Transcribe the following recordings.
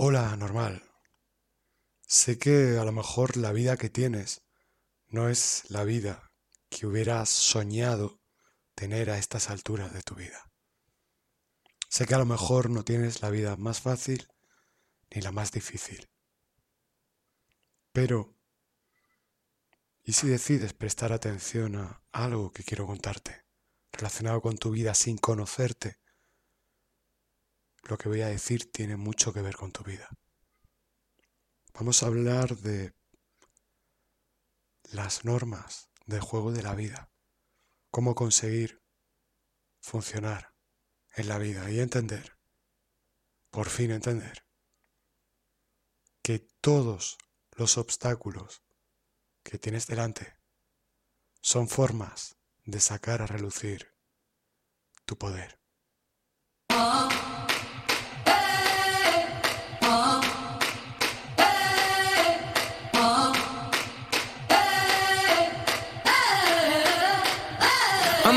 Hola, normal. Sé que a lo mejor la vida que tienes no es la vida que hubieras soñado tener a estas alturas de tu vida. Sé que a lo mejor no tienes la vida más fácil ni la más difícil. Pero, ¿y si decides prestar atención a algo que quiero contarte, relacionado con tu vida sin conocerte? Lo que voy a decir tiene mucho que ver con tu vida. Vamos a hablar de las normas del juego de la vida, cómo conseguir funcionar en la vida y entender, por fin entender, que todos los obstáculos que tienes delante son formas de sacar a relucir tu poder.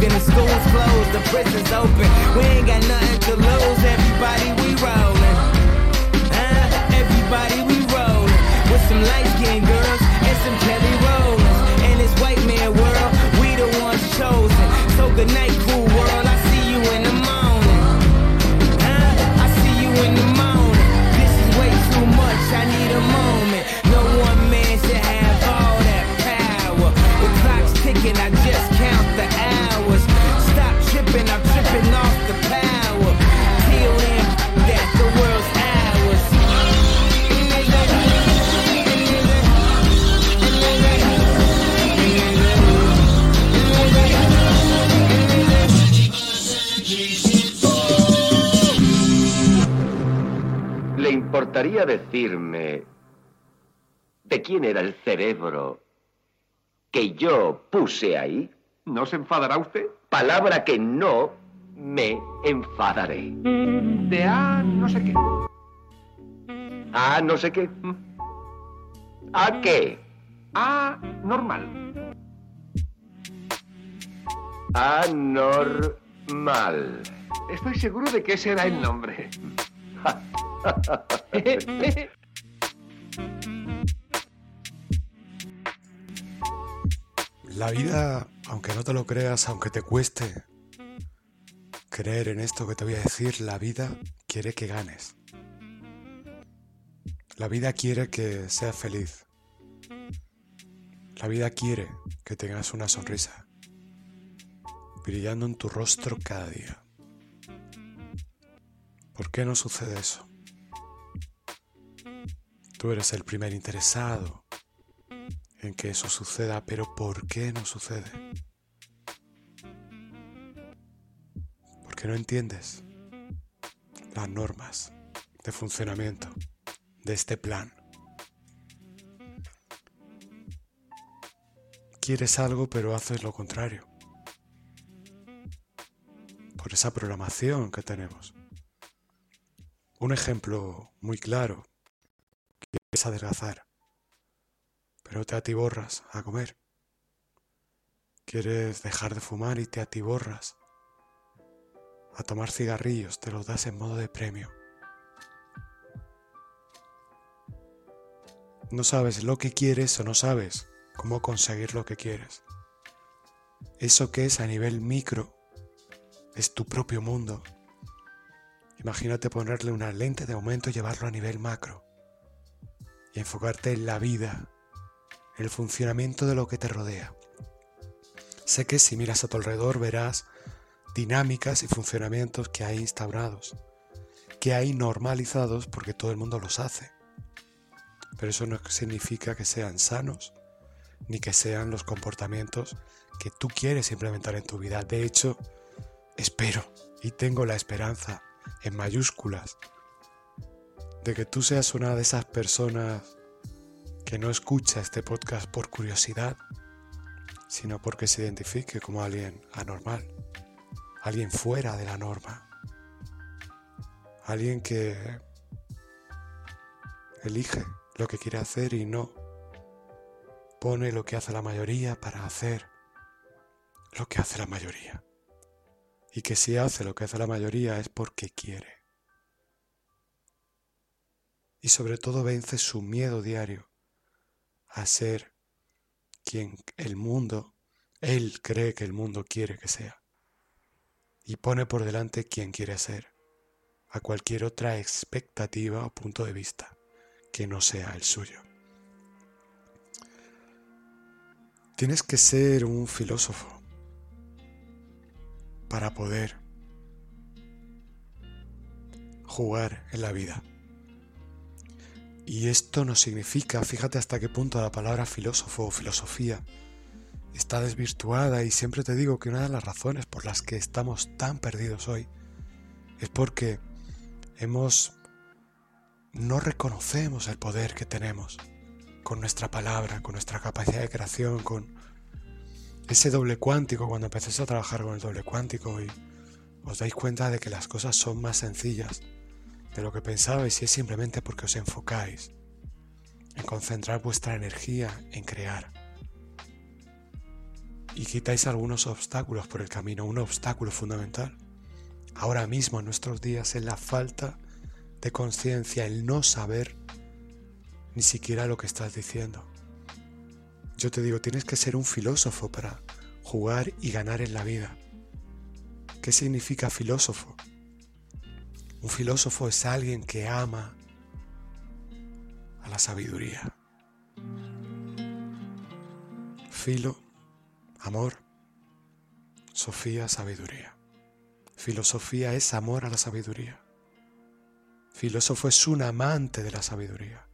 system the schools closed, the prisons open. We ain't got nothing to lose. Everybody, we rollin'. Uh, everybody, we rollin'. With some light skinned girls and some Kelly Rollins. In this white man world, we the ones chosen. So good night, cool decirme de quién era el cerebro que yo puse ahí? ¿No se enfadará usted? Palabra que no me enfadaré. De A no sé qué. Ah, no sé qué. ¿A qué? A normal. Anormal. Estoy seguro de que ese era el nombre. La vida, aunque no te lo creas, aunque te cueste creer en esto que te voy a decir, la vida quiere que ganes. La vida quiere que seas feliz. La vida quiere que tengas una sonrisa brillando en tu rostro cada día. ¿Por qué no sucede eso? Tú eres el primer interesado en que eso suceda, pero ¿por qué no sucede? Porque no entiendes las normas de funcionamiento de este plan. Quieres algo pero haces lo contrario. Por esa programación que tenemos. Un ejemplo muy claro. Quieres adelgazar pero te atiborras a comer. Quieres dejar de fumar y te atiborras a tomar cigarrillos, te los das en modo de premio. No sabes lo que quieres o no sabes cómo conseguir lo que quieres. Eso que es a nivel micro es tu propio mundo. Imagínate ponerle una lente de aumento y llevarlo a nivel macro. Y enfocarte en la vida, el funcionamiento de lo que te rodea. Sé que si miras a tu alrededor verás dinámicas y funcionamientos que hay instaurados, que hay normalizados porque todo el mundo los hace. Pero eso no significa que sean sanos, ni que sean los comportamientos que tú quieres implementar en tu vida. De hecho, espero y tengo la esperanza en mayúsculas de que tú seas una de esas personas que no escucha este podcast por curiosidad, sino porque se identifique como alguien anormal, alguien fuera de la norma, alguien que elige lo que quiere hacer y no pone lo que hace la mayoría para hacer lo que hace la mayoría. Y que si hace lo que hace la mayoría es porque quiere y sobre todo vence su miedo diario a ser quien el mundo, él cree que el mundo quiere que sea. Y pone por delante quien quiere ser, a cualquier otra expectativa o punto de vista que no sea el suyo. Tienes que ser un filósofo para poder jugar en la vida. Y esto no significa, fíjate hasta qué punto la palabra filósofo o filosofía está desvirtuada y siempre te digo que una de las razones por las que estamos tan perdidos hoy es porque hemos no reconocemos el poder que tenemos con nuestra palabra, con nuestra capacidad de creación, con ese doble cuántico cuando empecéis a trabajar con el doble cuántico y os dais cuenta de que las cosas son más sencillas de lo que pensabais y es simplemente porque os enfocáis en concentrar vuestra energía en crear. Y quitáis algunos obstáculos por el camino. Un obstáculo fundamental ahora mismo en nuestros días es la falta de conciencia, el no saber ni siquiera lo que estás diciendo. Yo te digo, tienes que ser un filósofo para jugar y ganar en la vida. ¿Qué significa filósofo? Un filósofo es alguien que ama a la sabiduría. Filo, amor. Sofía, sabiduría. Filosofía es amor a la sabiduría. Filósofo es un amante de la sabiduría.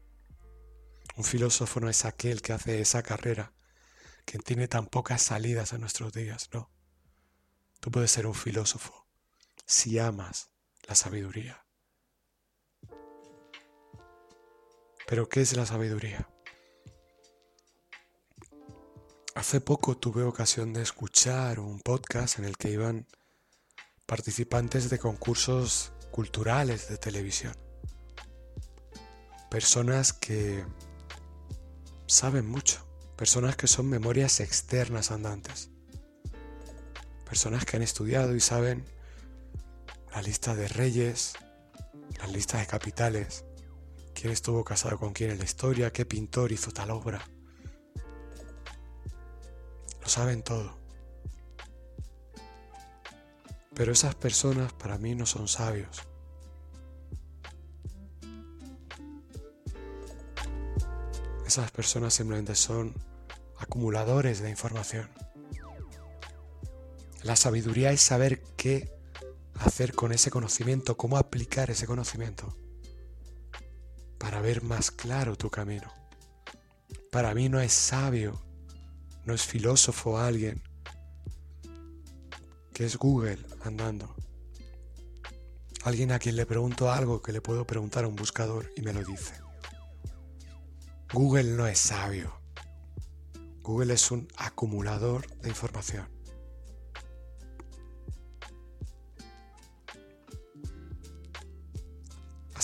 Un filósofo no es aquel que hace esa carrera, que tiene tan pocas salidas en nuestros días, no. Tú puedes ser un filósofo si amas la sabiduría. Pero ¿qué es la sabiduría? Hace poco tuve ocasión de escuchar un podcast en el que iban participantes de concursos culturales de televisión. Personas que saben mucho, personas que son memorias externas andantes, personas que han estudiado y saben la lista de reyes, la lista de capitales, quién estuvo casado con quién en la historia, qué pintor hizo tal obra. Lo saben todo. Pero esas personas para mí no son sabios. Esas personas simplemente son acumuladores de información. La sabiduría es saber qué hacer con ese conocimiento, cómo aplicar ese conocimiento para ver más claro tu camino. Para mí no es sabio, no es filósofo alguien que es Google andando. Alguien a quien le pregunto algo que le puedo preguntar a un buscador y me lo dice. Google no es sabio. Google es un acumulador de información.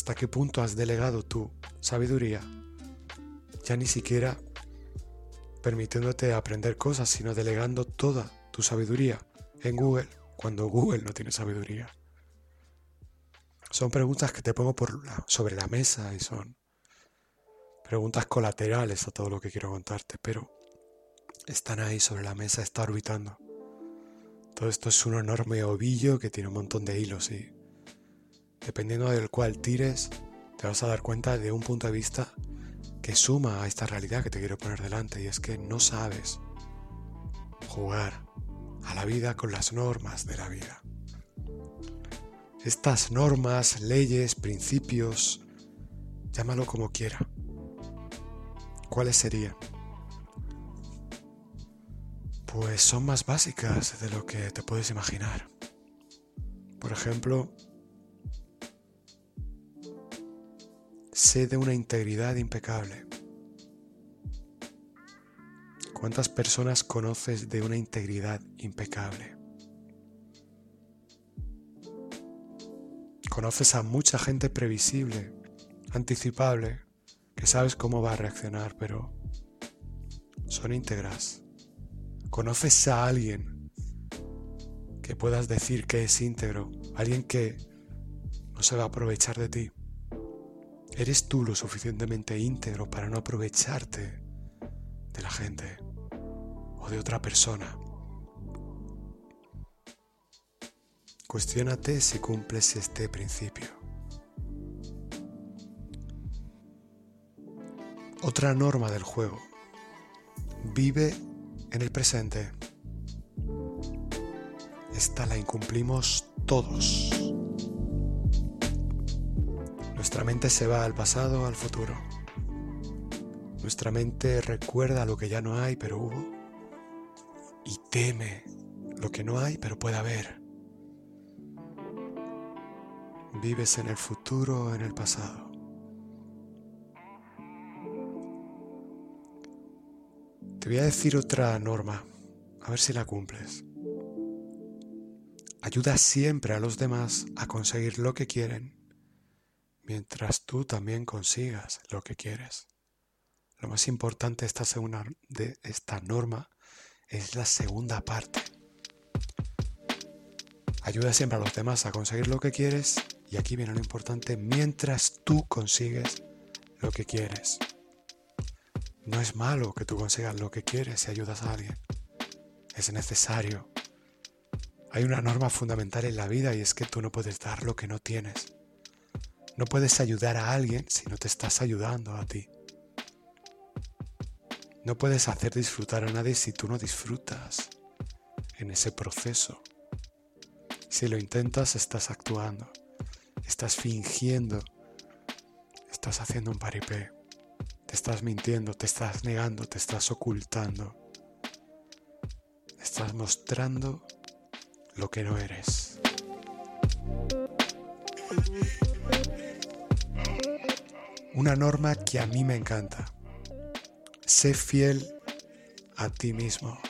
Hasta qué punto has delegado tu sabiduría, ya ni siquiera permitiéndote aprender cosas, sino delegando toda tu sabiduría en Google cuando Google no tiene sabiduría. Son preguntas que te pongo por sobre la mesa y son preguntas colaterales a todo lo que quiero contarte, pero están ahí sobre la mesa, está orbitando. Todo esto es un enorme ovillo que tiene un montón de hilos y dependiendo del cual tires, te vas a dar cuenta de un punto de vista que suma a esta realidad que te quiero poner delante y es que no sabes jugar a la vida con las normas de la vida. Estas normas, leyes, principios, llámalo como quiera. ¿Cuáles serían? Pues son más básicas de lo que te puedes imaginar. Por ejemplo, sé de una integridad impecable. ¿Cuántas personas conoces de una integridad impecable? Conoces a mucha gente previsible, anticipable, que sabes cómo va a reaccionar, pero son íntegras. Conoces a alguien que puedas decir que es íntegro, alguien que no se va a aprovechar de ti. ¿Eres tú lo suficientemente íntegro para no aprovecharte de la gente? o de otra persona. Cuestiónate si cumples este principio. Otra norma del juego. Vive en el presente. Esta la incumplimos todos. Nuestra mente se va al pasado, al futuro. Nuestra mente recuerda lo que ya no hay, pero hubo y teme lo que no hay pero puede haber. Vives en el futuro en el pasado. Te voy a decir otra norma, a ver si la cumples. Ayuda siempre a los demás a conseguir lo que quieren, mientras tú también consigas lo que quieres. Lo más importante de esta, norma es la segunda parte. Ayuda siempre a los demás a conseguir lo que quieres y aquí viene lo importante, mientras tú consigues lo que quieres. No es malo que tú consigas lo que quieres si ayudas a alguien. Es necesario. Hay una norma fundamental en la vida y es que tú no puedes dar lo que no tienes. No puedes ayudar a alguien si no te estás ayudando a ti. No puedes hacer disfrutar a nadie si tú no disfrutas en ese proceso. Si lo intentas, estás actuando, estás fingiendo, estás haciendo un paripé, te estás mintiendo, te estás negando, te estás ocultando, estás mostrando lo que no eres. Una norma que a mí me encanta Sé fiel a ti mismo.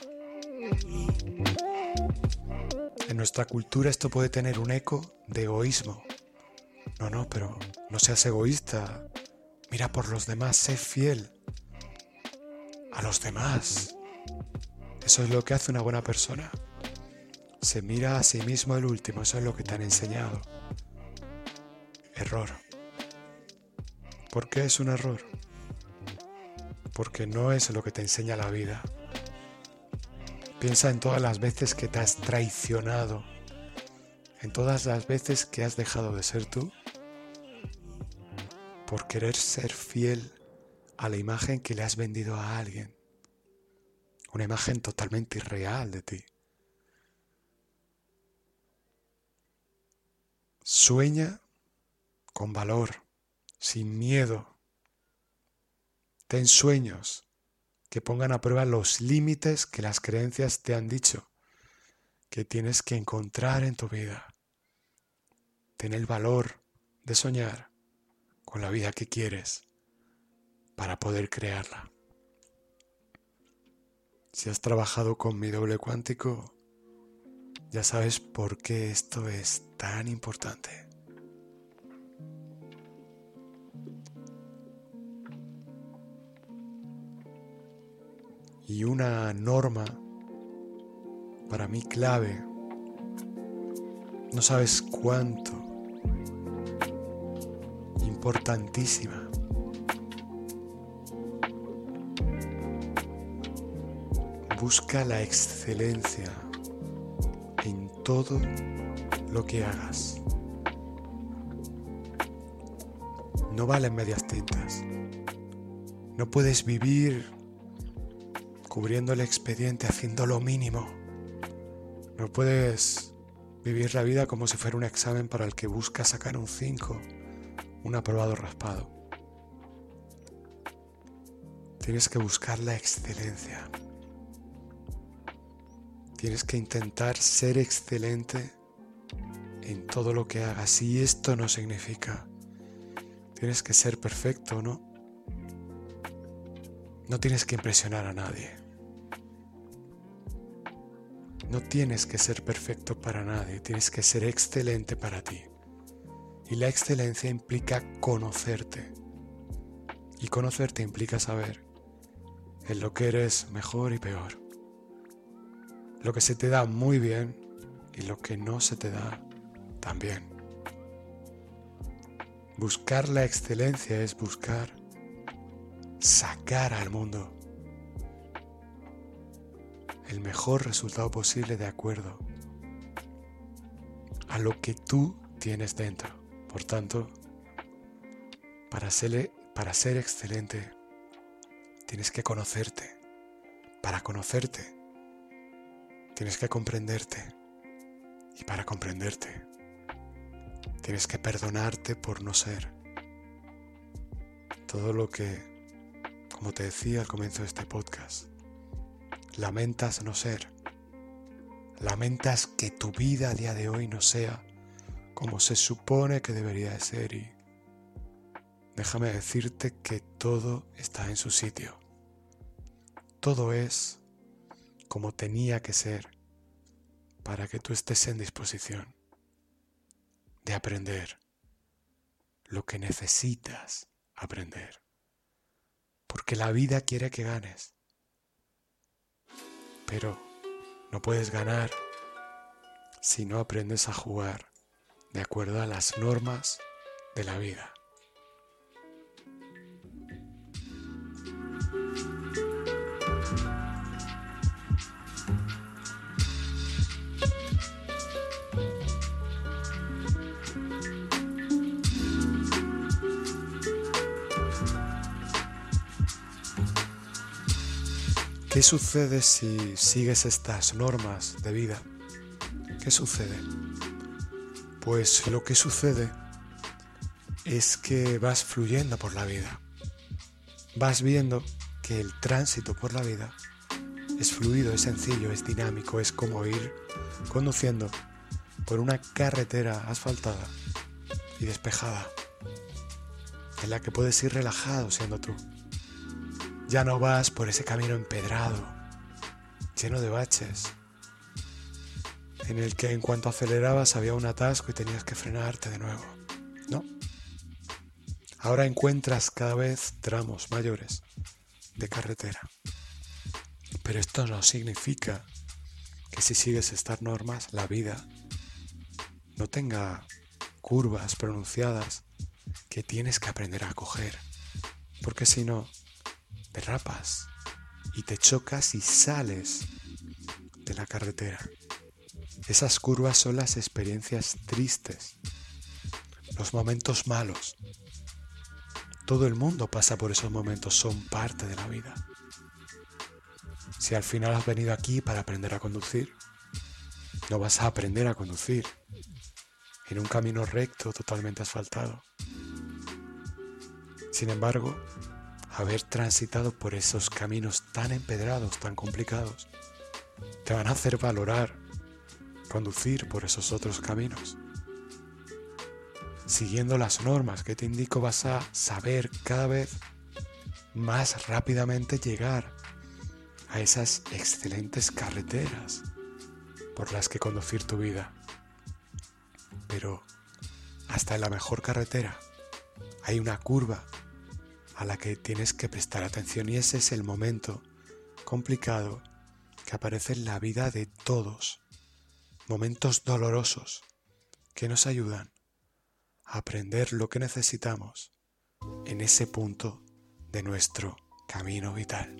En nuestra cultura esto puede tener un eco de egoísmo. No, no, pero no seas egoísta. Mira por los demás, sé fiel a los demás. Eso es lo que hace una buena persona. Se mira a sí mismo el último, eso es lo que te han enseñado. Error. ¿Por qué es un error? porque no es lo que te enseña la vida. Piensa en todas las veces que te has traicionado, en todas las veces que has dejado de ser tú, por querer ser fiel a la imagen que le has vendido a alguien, una imagen totalmente irreal de ti. Sueña con valor, sin miedo, Ten sueños que pongan a prueba los límites que las creencias te han dicho que tienes que encontrar en tu vida. Ten el valor de soñar con la vida que quieres para poder crearla. Si has trabajado con mi doble cuántico, ya sabes por qué esto es tan importante. Y una norma para mí clave. No sabes cuánto. Importantísima. Busca la excelencia en todo lo que hagas. No valen medias tintas. No puedes vivir cubriendo el expediente, haciendo lo mínimo. No puedes vivir la vida como si fuera un examen para el que buscas sacar un 5, un aprobado raspado. Tienes que buscar la excelencia. Tienes que intentar ser excelente en todo lo que hagas. Y esto no significa tienes que ser perfecto, ¿no? No tienes que impresionar a nadie. No tienes que ser perfecto para nadie, tienes que ser excelente para ti. Y la excelencia implica conocerte. Y conocerte implica saber en lo que eres mejor y peor. Lo que se te da muy bien y lo que no se te da tan bien. Buscar la excelencia es buscar sacar al mundo el mejor resultado posible de acuerdo a lo que tú tienes dentro. Por tanto, para ser, para ser excelente, tienes que conocerte. Para conocerte, tienes que comprenderte. Y para comprenderte, tienes que perdonarte por no ser. Todo lo que, como te decía al comienzo de este podcast, lamentas no ser. Lamentas que tu vida a día de hoy no sea como se supone que debería de ser y déjame decirte que todo está en su sitio. Todo es como tenía que ser para que tú estés en disposición de aprender lo que necesitas aprender. Porque la vida quiere que ganes. Pero no puedes ganar si no aprendes a jugar de acuerdo a las normas de la vida. ¿Qué sucede si sigues estas normas de vida? ¿Qué sucede? Pues lo que sucede es que vas fluyendo por la vida. Vas viendo que el tránsito por la vida es fluido, es sencillo, es dinámico, es como ir conduciendo por una carretera asfaltada y despejada, en la que puedes ir relajado siendo tú. Ya no vas por ese camino empedrado, lleno de baches, en el que en cuanto acelerabas había un atasco y tenías que frenarte de nuevo. No. Ahora encuentras cada vez tramos mayores de carretera. Pero esto no significa que si sigues estas normas, la vida no tenga curvas pronunciadas que tienes que aprender a coger. Porque si no, derrapas y te chocas y sales de la carretera. Esas curvas son las experiencias tristes, los momentos malos. Todo el mundo pasa por esos momentos, son parte de la vida. Si al final has venido aquí para aprender a conducir, no vas a aprender a conducir en un camino recto totalmente asfaltado. Sin embargo, haber transitado por esos caminos tan empedrados, tan complicados, te van a hacer valorar conducir por esos otros caminos. Siguiendo las normas que te indico vas a saber cada vez más rápidamente llegar a esas excelentes carreteras por las que conducir tu vida. Pero hasta en la mejor carretera hay una curva a la que tienes que prestar atención y ese es el momento complicado que aparece en la vida de todos. Momentos dolorosos que nos ayudan a aprender lo que necesitamos en ese punto de nuestro camino vital.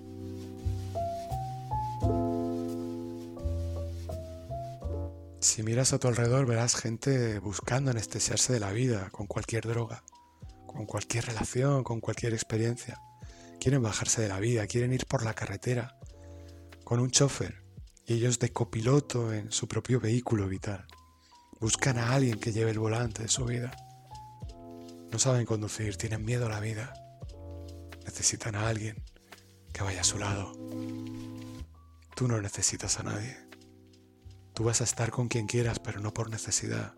Si miras a tu alrededor verás gente buscando anestesiarse de la vida con cualquier droga con cualquier relación, con cualquier experiencia, quieren bajarse de la vida, quieren ir por la carretera con un chofer y ellos de copiloto en su propio vehículo vital. Buscan a alguien que lleve el volante de su vida. No saben conducir, tienen miedo a la vida. Necesitan a alguien que vaya a su lado. Tú no necesitas a nadie. Tú vas a estar con quien quieras, pero no por necesidad.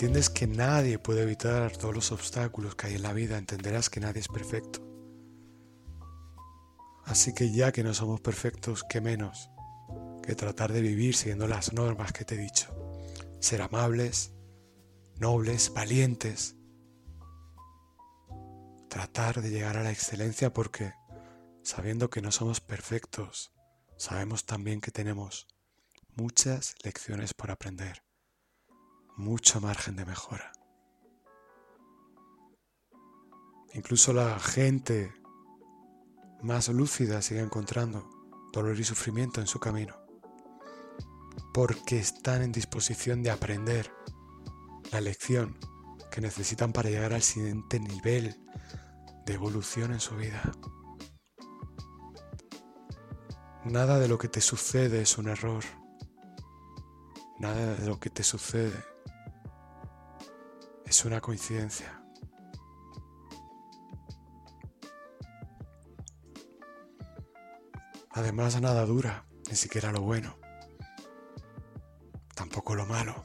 Entiendes que nadie puede evitar todos los obstáculos que hay en la vida, entenderás que nadie es perfecto. Así que ya que no somos perfectos, ¿qué menos que tratar de vivir siguiendo las normas que te he dicho? Ser amables, nobles, valientes. Tratar de llegar a la excelencia porque, sabiendo que no somos perfectos, sabemos también que tenemos muchas lecciones por aprender mucho margen de mejora. Incluso la gente más lúcida sigue encontrando dolor y sufrimiento en su camino, porque están en disposición de aprender la lección que necesitan para llegar al siguiente nivel de evolución en su vida. Nada de lo que te sucede es un error. Nada de lo que te sucede es una coincidencia. Además, nada dura, ni siquiera lo bueno, tampoco lo malo.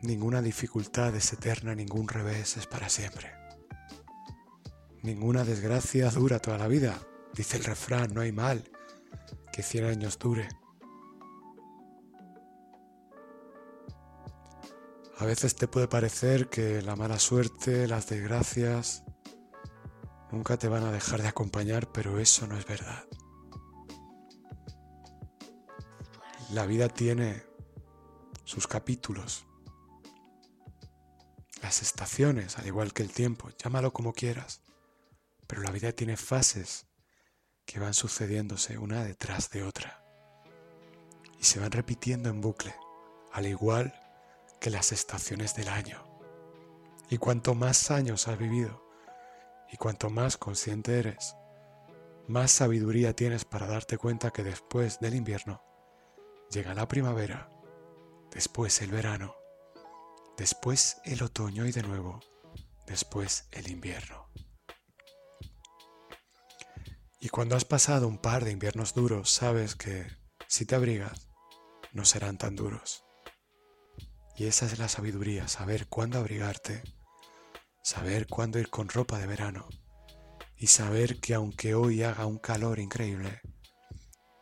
Ninguna dificultad es eterna, ningún revés es para siempre. Ninguna desgracia dura toda la vida. Dice el refrán, no hay mal que cien años dure. Veces te puede parecer que la mala suerte, las desgracias, nunca te van a dejar de acompañar, pero eso no es verdad. La vida tiene sus capítulos, las estaciones, al igual que el tiempo, llámalo como quieras, pero la vida tiene fases que van sucediéndose una detrás de otra y se van repitiendo en bucle, al igual las estaciones del año. Y cuanto más años has vivido y cuanto más consciente eres, más sabiduría tienes para darte cuenta que después del invierno llega la primavera, después el verano, después el otoño y de nuevo, después el invierno. Y cuando has pasado un par de inviernos duros, sabes que si te abrigas, no serán tan duros. Y esa es la sabiduría, saber cuándo abrigarte, saber cuándo ir con ropa de verano y saber que aunque hoy haga un calor increíble,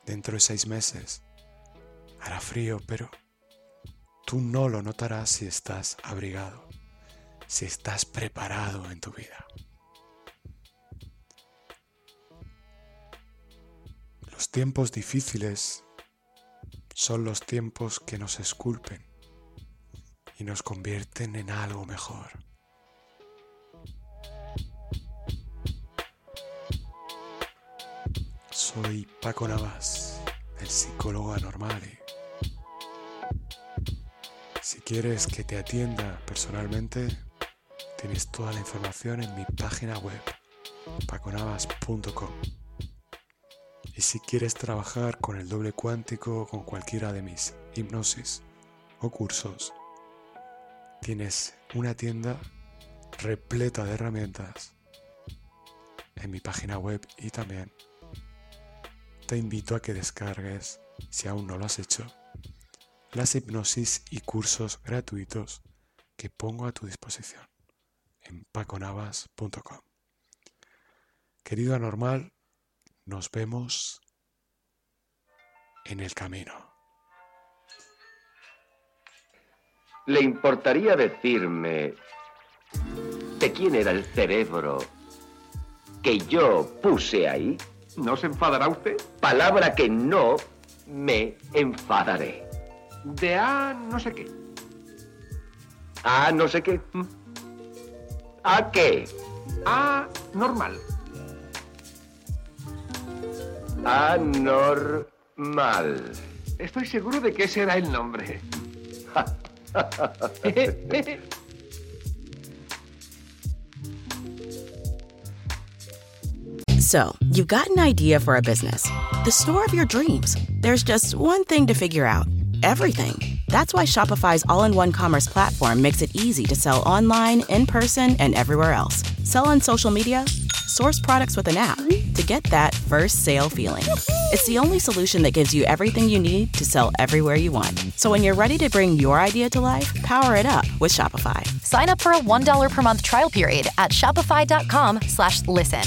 dentro de seis meses hará frío, pero tú no lo notarás si estás abrigado, si estás preparado en tu vida. Los tiempos difíciles son los tiempos que nos esculpen nos convierten en algo mejor. Soy Paco Navas, el psicólogo anormal. si quieres que te atienda personalmente, tienes toda la información en mi página web, paconavas.com. Y si quieres trabajar con el doble cuántico con cualquiera de mis hipnosis o cursos, tienes una tienda repleta de herramientas en mi página web y también te invito a que descargues, si aún no lo has hecho, las hipnosis y cursos gratuitos que pongo a tu disposición en paconavas.com. Querido anormal, nos vemos en el camino. ¿Le importaría decirme de quién era el cerebro que yo puse ahí? ¿No se enfadará usted? Palabra que no me enfadaré. De A no sé qué. ¿A no sé qué? ¿Mm? ¿A qué? A normal. anormal. Estoy seguro de que ese era el nombre. So, you've got an idea for a business, the store of your dreams. There's just one thing to figure out everything. That's why Shopify's all in one commerce platform makes it easy to sell online, in person, and everywhere else. Sell on social media, source products with an app get that first sale feeling. It's the only solution that gives you everything you need to sell everywhere you want. So when you're ready to bring your idea to life, power it up with Shopify. Sign up for a $1 per month trial period at shopify.com slash listen.